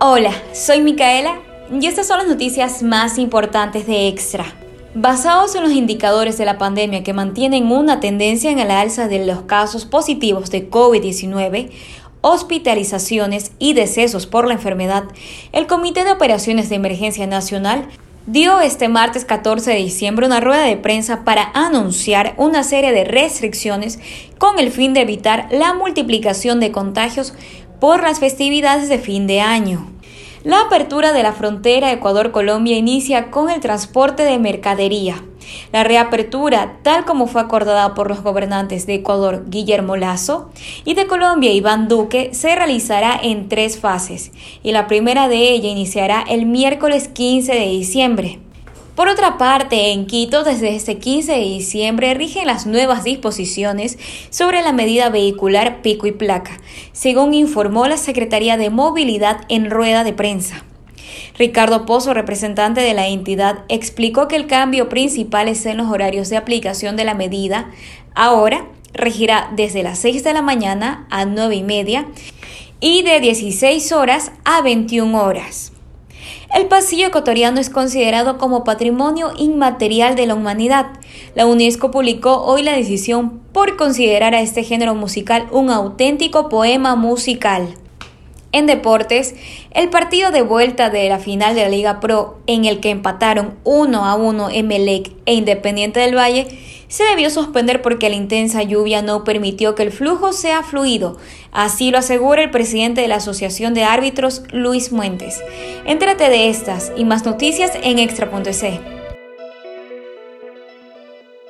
Hola, soy Micaela y estas son las noticias más importantes de Extra. Basados en los indicadores de la pandemia que mantienen una tendencia en el alza de los casos positivos de COVID-19, hospitalizaciones y decesos por la enfermedad, el Comité de Operaciones de Emergencia Nacional dio este martes 14 de diciembre una rueda de prensa para anunciar una serie de restricciones con el fin de evitar la multiplicación de contagios por las festividades de fin de año. La apertura de la frontera Ecuador-Colombia inicia con el transporte de mercadería. La reapertura, tal como fue acordada por los gobernantes de Ecuador Guillermo Lazo y de Colombia Iván Duque, se realizará en tres fases y la primera de ella iniciará el miércoles 15 de diciembre. Por otra parte, en Quito, desde este 15 de diciembre rigen las nuevas disposiciones sobre la medida vehicular pico y placa, según informó la Secretaría de Movilidad en rueda de prensa. Ricardo Pozo, representante de la entidad, explicó que el cambio principal es en los horarios de aplicación de la medida. Ahora regirá desde las 6 de la mañana a 9 y media y de 16 horas a 21 horas. El pasillo ecuatoriano es considerado como patrimonio inmaterial de la humanidad. La UNESCO publicó hoy la decisión por considerar a este género musical un auténtico poema musical. En deportes, el partido de vuelta de la final de la Liga Pro, en el que empataron 1 a 1 Emelec e Independiente del Valle, se debió suspender porque la intensa lluvia no permitió que el flujo sea fluido. Así lo asegura el presidente de la Asociación de Árbitros, Luis Muentes. Entrate de estas y más noticias en extra.es.